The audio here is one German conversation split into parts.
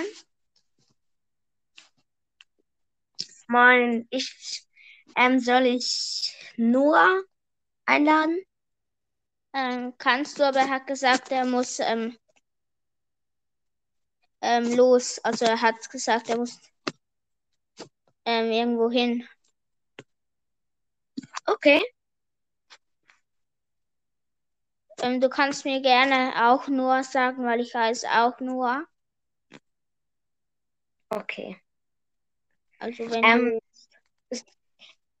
Nein? Moin, ich, ähm, soll ich Noah einladen? Ähm, kannst du, aber er hat gesagt, er muss ähm, ähm, los. Also er hat gesagt, er muss ähm, irgendwo hin. Okay. Ähm, du kannst mir gerne auch Noah sagen, weil ich heiße auch Noah. Okay. Also wenn Ähm, es,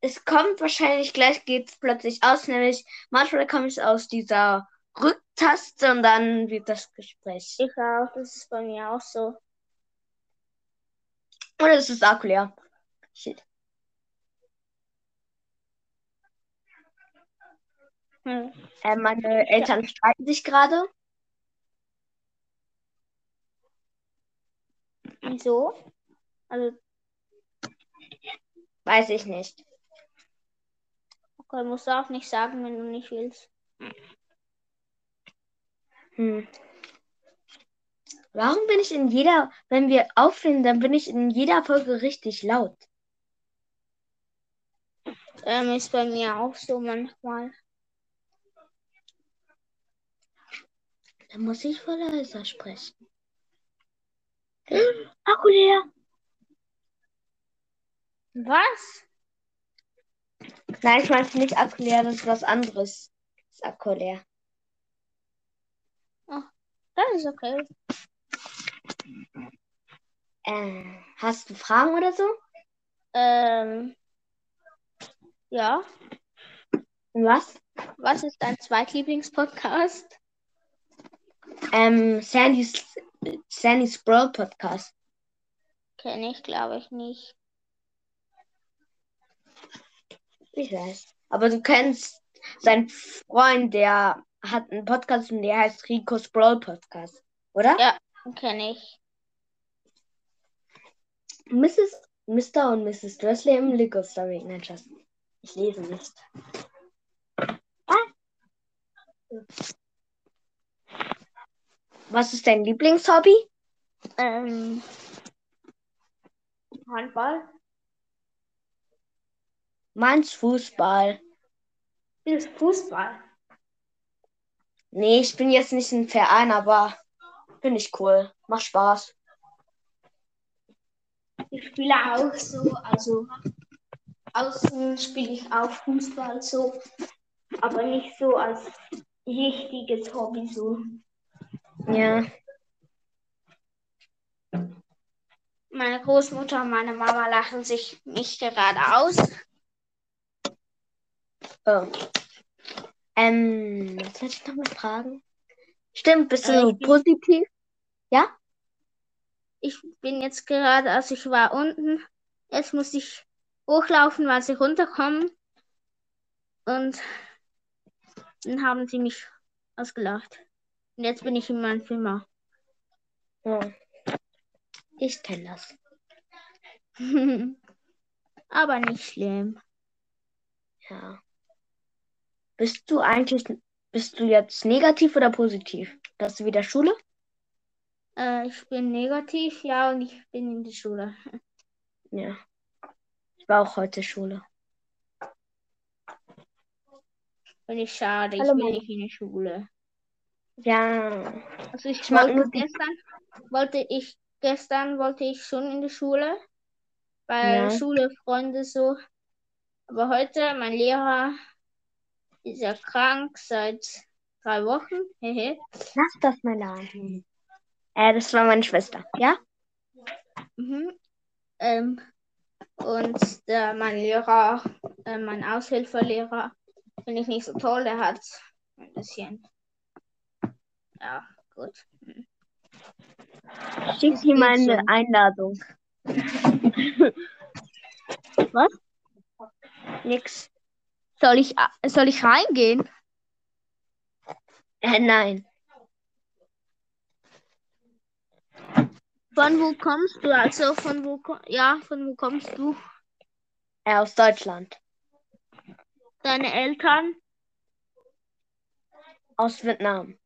es kommt wahrscheinlich gleich geht's plötzlich aus, nämlich manchmal kommt es aus dieser Rücktaste und dann wird das Gespräch. ich auch, das ist bei mir auch so. Oder ist es Akku leer? Shit. Hm. Äh, meine Eltern streiten sich gerade. Wieso? Also, Weiß ich nicht. okay, musst du auch nicht sagen, wenn du nicht willst. Hm. Warum bin ich in jeder, wenn wir aufnehmen, dann bin ich in jeder Folge richtig laut? Ähm, ist bei mir auch so manchmal. Dann muss ich voll leiser sprechen. Akku leer. Was? Nein, ich meinte nicht Akku leer, das ist was anderes. Das ist Akku leer. Das ist okay. Äh, hast du Fragen oder so? Ähm, ja. Was? Was ist dein Zweitlieblingspodcast? Ähm, Sandys, Sandys Brawl Podcast. Kenne ich, glaube ich, nicht. Ich weiß. Aber du kennst seinen Freund, der hat einen Podcast und der heißt Rico's Brawl Podcast, oder? Ja. Kenne ich. Mrs. Mr. und Mrs. Dursley im Lego Story. Nein, Schatz. Ich lese nicht. Was ist dein Lieblingshobby? Ähm, Handball? Meins Fußball. Ist Fußball. Nee, ich bin jetzt nicht ein Verein, aber finde ich cool. Macht Spaß. Ich spiele auch so, also außen spiele ich auch Fußball so, aber nicht so als richtiges Hobby so. Ja. Meine Großmutter und meine Mama lachen sich mich gerade aus. Oh. Ähm, was soll ich noch mal fragen? Stimmt, bist du Äh, positiv? Ja? Ich bin jetzt gerade, also ich war unten. Jetzt muss ich hochlaufen, weil sie runterkommen. Und dann haben sie mich ausgelacht. Und jetzt bin ich in meinem Zimmer. ja. Ich kenne das. Aber nicht schlimm. Ja. Bist du eigentlich, bist du jetzt negativ oder positiv? Dass du wieder Schule? Äh, ich bin negativ, ja, und ich bin in die Schule. Ja. Ich war auch heute Schule. Finde ich schade, ich Hallo, will Mama. nicht in die Schule. Ja. Also ich, Ich wollte nur gestern, wollte ich, gestern wollte ich schon in die Schule, weil Ja. Schule, Freunde so. Aber heute, mein Lehrer ist ja krank seit drei Wochen. Hehe. Lass das mal laden. Äh, das war meine Schwester. Ja? Mhm. Ähm, und der, mein Lehrer, äh, mein Aushilfelehrer, finde ich nicht so toll. Der hat ein bisschen. Ja, gut. Schick ihm eine so. Einladung. Was? Nix. Soll ich, soll ich reingehen? Äh, nein. Von wo kommst du? Also von wo, ja, von wo kommst du? Äh, aus Deutschland. Deine Eltern? Aus Vietnam.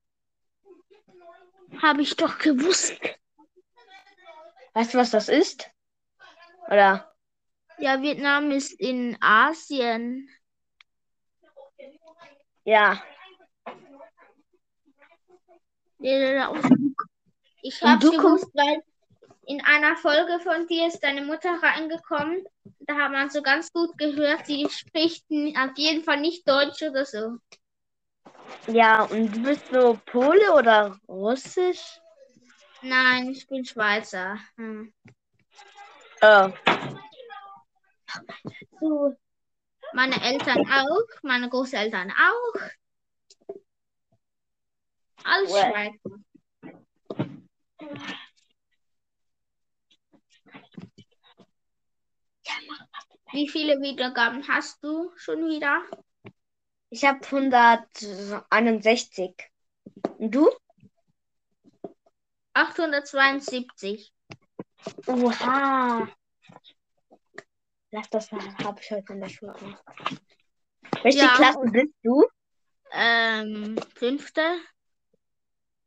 Habe ich doch gewusst. Weißt du, was das ist? Oder? Ja, Vietnam ist in Asien. Ja. Ich habe gewusst, weil in einer Folge von dir ist deine Mutter reingekommen. Da hat man so ganz gut gehört, sie spricht auf jeden Fall nicht Deutsch oder so. Ja, und du bist so Pole oder Russisch? Nein, ich bin Schweizer. Hm. Oh. So. Meine Eltern auch, meine Großeltern auch. Alles Well. Schweizer. Wie viele Wiedergaben hast du schon wieder? Ich habe 161. Und du? 872. Oha. Lass das habe ich heute in der Schule gemacht. Welche Ja. Klasse bist du? Ähm, fünfte.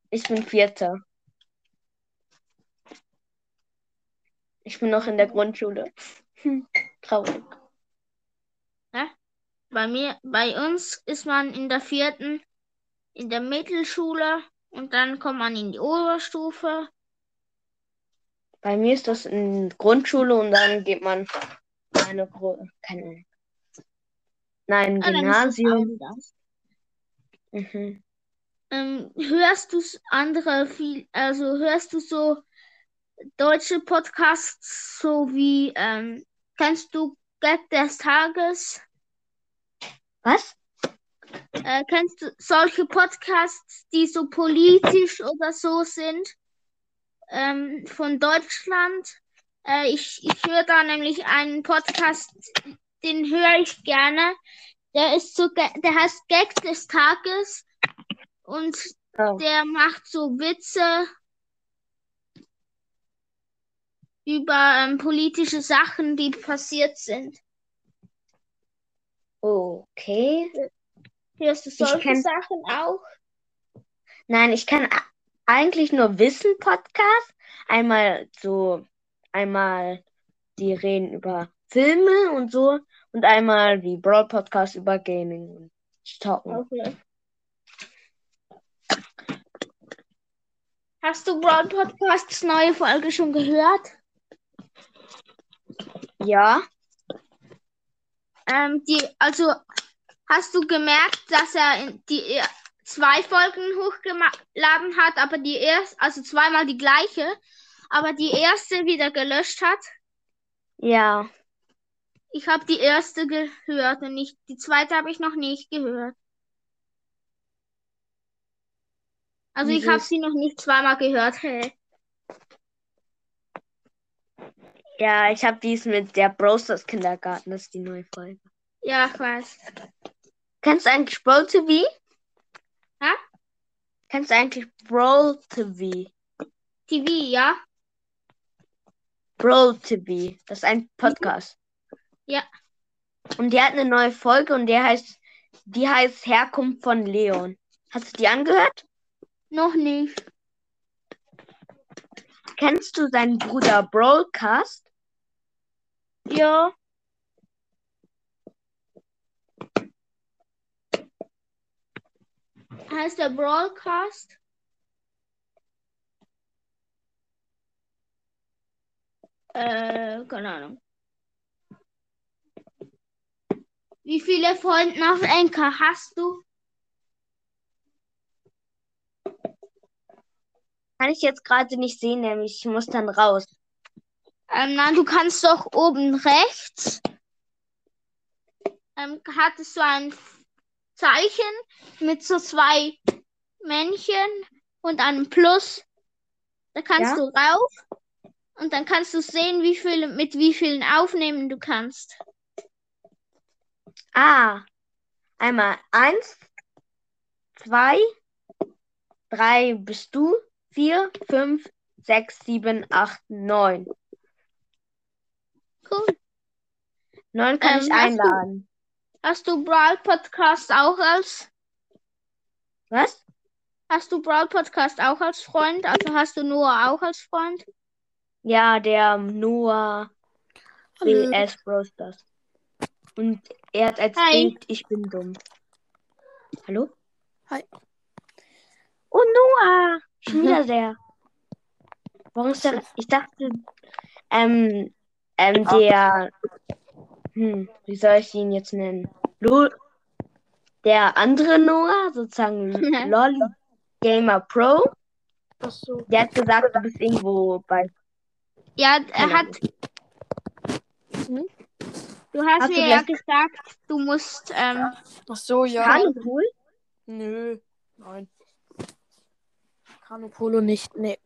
Ich bin Vierter. Ich bin noch in der Grundschule. Hm, traurig. Bei mir, bei uns ist man in der vierten in der Mittelschule und dann kommt man in die Oberstufe. Bei mir ist das in Grundschule und dann geht man eine keine Nein, Ah, Gymnasium. Mhm. Ähm, hörst du andere viel, also hörst du so deutsche Podcasts, so wie, ähm, kennst du Gag des Tages? Was? Äh, kennst du solche Podcasts, die so politisch oder so sind, ähm, von Deutschland? Äh, ich ich höre da nämlich einen Podcast, den höre ich gerne. Der ist so, der heißt Gag des Tages und Oh. der macht so Witze über ähm, politische Sachen, die passiert sind. Okay. Hörst du solche kenn- Sachen auch? Nein, ich kann eigentlich nur Wissen Podcast. Einmal so, einmal die reden über Filme und so und einmal die Broad Podcast über Gaming und Zocken. Okay. Hast du Brown Podcasts neue Folge schon gehört? Ja, Ähm, die, also hast du gemerkt, dass er die er- zwei Folgen hochgeladen hat, aber die erste, also zweimal die gleiche, aber die erste wieder gelöscht hat? ja. Ich habe die erste gehört und nicht, die zweite habe ich noch nicht gehört. Also ich habe sie noch nicht zweimal gehört. Hey. Ja, ich habe dies mit der Brosters Kindergarten, das ist die neue Folge. Ja, ich weiß. Kennst du eigentlich Brawl TV? Hä? Kennst du eigentlich Brawl TV? TV, ja? Brawl TV, das ist ein Podcast. Ja. Und die hat eine neue Folge und der heißt, die heißt Herkunft von Leon. Hast du die angehört? Noch nicht. Kennst du seinen Bruder Brawlcast? Ja. Heißt der Broadcast? Äh, keine Ahnung. Wie viele Freunde auf Enker hast du? Kann ich jetzt gerade nicht sehen, nämlich ich muss dann raus. Ähm, nein, du kannst doch oben rechts. Ähm, hat es so ein Zeichen mit so zwei Männchen und einem Plus. Da kannst Ja. du rauf und dann kannst du sehen, wie viele, mit wie vielen aufnehmen du kannst. Ah, einmal eins, zwei, drei bist du, vier, fünf, sechs, sieben, acht, neun. Cool. Neun kann Ähm, ich hast du- einladen. Hast du Brawl Podcast auch als Was? hast du Brawl Podcast auch als Freund? Also hast du Noah auch als Freund? Ja, der Noah Hallo. BS Brosters. Und er hat als Hi. Bild, ich bin dumm. Hallo? Hi. Oh, Noah! Schon wieder der. Warum ist der? Ich dachte, ähm, ähm, der, hm, wie soll ich ihn jetzt nennen? Lo der andere Noah, sozusagen Lolly Gamer Pro, Ach so. der hat gesagt, du bist irgendwo bei. Ja, er hat. Hm? Du hast, Hast du mir ja vielleicht- gesagt, du musst. Ähm, Ach so, ja. Kanupool? Nö. Nein. Kanopolo nicht. Nee.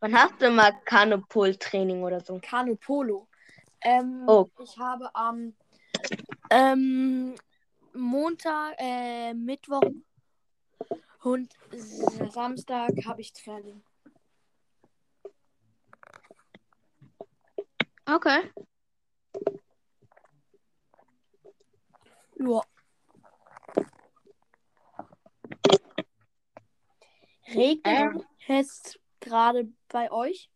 Wann hast du mal Kanupool-Training oder so? Kanopolo. Ähm, Oh. Ich habe am ähm, Montag, äh, Mittwoch und Samstag habe ich Training. okay. Ja. Regnet Ähm. es gerade bei euch?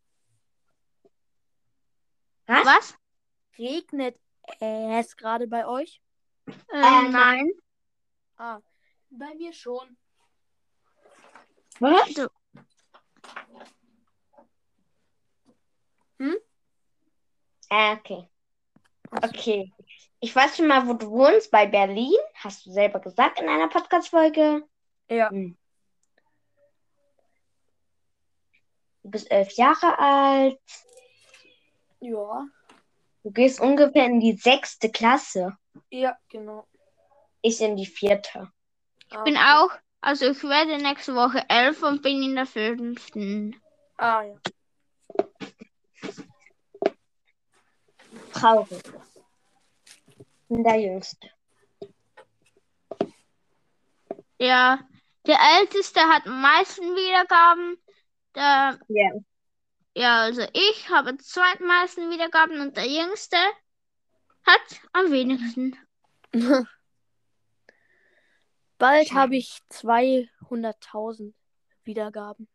Was? Was? Regnet es gerade bei euch? Ähm, Ähm, nein. Ah, bei mir schon. Was? Du- Ah, okay. Okay. Ich weiß schon mal, wo du wohnst, bei Berlin. Hast du selber gesagt in einer Podcast-Folge. Ja. Hm. Du bist elf Jahre alt. Ja. Du gehst ungefähr in die sechste Klasse. Ja, genau. Ich in die vierte. Ich bin auch. Also ich werde nächste Woche elf und bin in der fünften. Ah, ja. Traurig. Ich bin der Jüngste. Ja, der Älteste hat am meisten Wiedergaben. Der, Ja. ja, also ich habe zweitmeisten Wiedergaben und der Jüngste hat am wenigsten. Bald habe ich 200.000 Wiedergaben.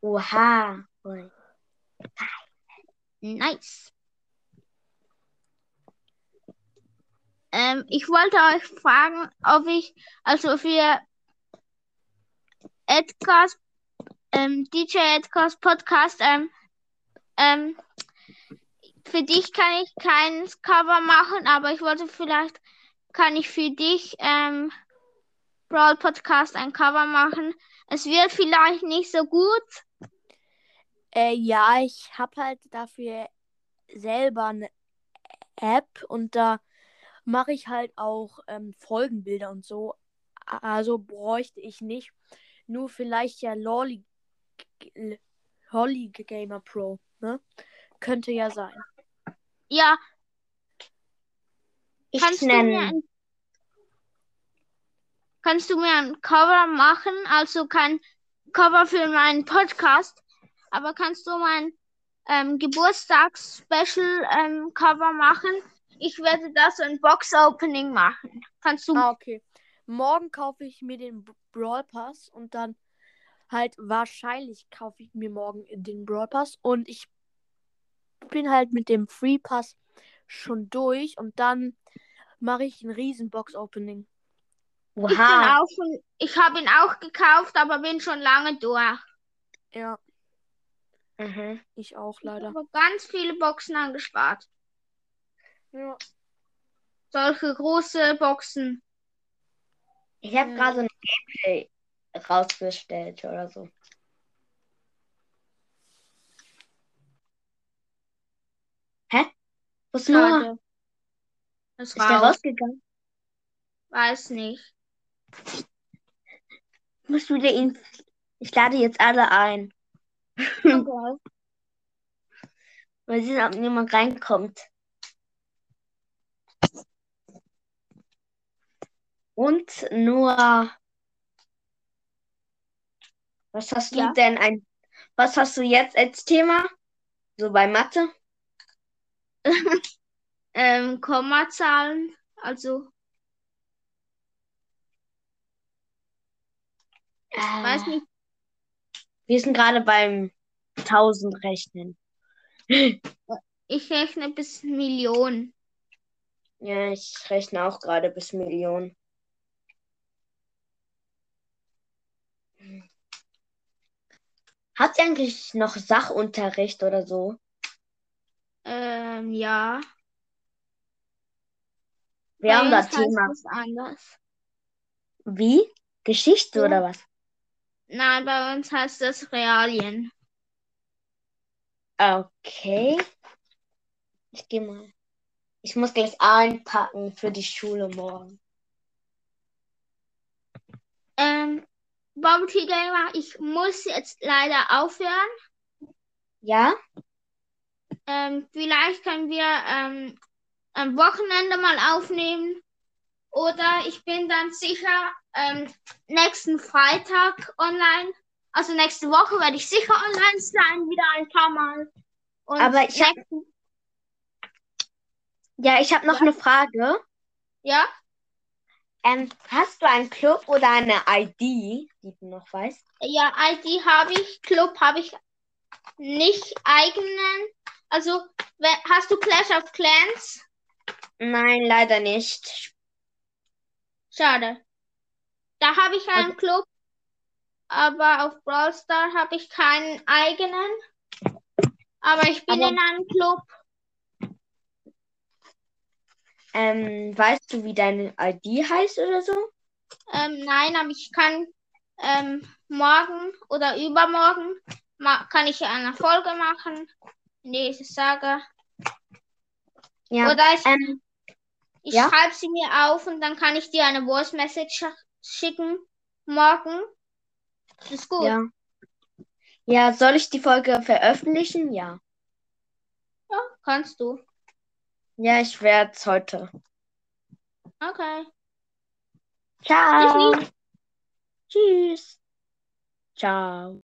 Oha. Nice. Ähm, ich wollte euch fragen, ob ich, also für Edgars, ähm, DJ Edgars Podcast, ähm, ähm, für dich kann ich kein Cover machen, aber ich wollte vielleicht, kann ich für dich, ähm, Brawl Podcast ein Cover machen. Es wird vielleicht nicht so gut, Äh, ja, ich habe halt dafür selber eine App und da mache ich halt auch ähm, Folgenbilder und so. Also bräuchte ich nicht. Nur vielleicht ja Lolly, Holly Gamer Pro, ne? Könnte ja sein. ja, Ich Kannst du mir ein, kannst du mir ein Cover machen? Also kein Cover für meinen Podcast, aber kannst du mein ähm, Geburtstags-Special ähm, Cover machen? Ich werde das ein Box-Opening machen. Kannst du? Ah, okay. Morgen kaufe ich mir den Brawl Pass und dann halt wahrscheinlich kaufe ich mir morgen den Brawl Pass und ich bin halt mit dem Free Pass schon durch und dann mache ich ein riesen Box Opening. Ich auch schon, ich habe ihn auch gekauft, aber bin schon lange durch. Ja, Mhm. ich auch Ich leider. habe ganz viele Boxen angespart. Ja. Solche große Boxen. Ich habe Hm. gerade ein Gameplay rausgestellt oder so. Hä? Wo ist Noah? Das Ist der raus. rausgegangen? Weiß nicht. Musst du dir ihn. Ich lade jetzt alle ein. Okay. Mal sehen, ob niemand reinkommt. Und Noah. Was hast du Ja. denn ein. Was hast du jetzt als Thema? So bei Mathe? Ähm, Kommazahlen, also ich weiß Äh, nicht, Wir sind gerade beim 1000 rechnen. Ich rechne bis Millionen. Ja, ich rechne auch gerade bis Millionen. Hat sie eigentlich noch Sachunterricht oder so? Ähm, ja. Wir Bei haben da uns heißt Thema. anders. Wie? Geschichte Ja. oder was? Nein, bei uns heißt das Realien. Okay. Ich gehe mal. Ich muss gleich einpacken für die Schule morgen. Ähm, Tea Gamer, ich muss jetzt leider aufhören. Ja? Ähm, vielleicht können wir ähm, am Wochenende mal aufnehmen. Oder ich bin dann sicher ähm, nächsten Freitag online. Also nächste Woche werde ich sicher online sein, wieder ein paar Mal. Und Aber ich hab- Ja, ich habe noch Ja? eine Frage. ja, Ähm, hast du einen Club oder eine ID, die du noch weißt? ja, ID habe ich, Club habe ich nicht eigenen. Also, hast du Clash of Clans? Nein, leider nicht. Schade. Da habe ich einen Club, aber auf Brawl Star habe ich keinen eigenen. Aber ich bin Aber- in einem Club. Ähm, weißt du, wie deine ID heißt oder so? Ähm, nein, aber ich kann ähm, morgen oder übermorgen kann ich eine Folge machen, in der ich es sage. Ja. Oder ich, Ähm, ich ja? schreibe sie mir auf und dann kann ich dir eine Voice Message sch- schicken morgen. Das ist gut. ja. Ja, soll ich die Folge veröffentlichen? Ja. Ja, kannst du. Ja, ich werde es heute. Okay. Ciao. Tschüss. Ciao.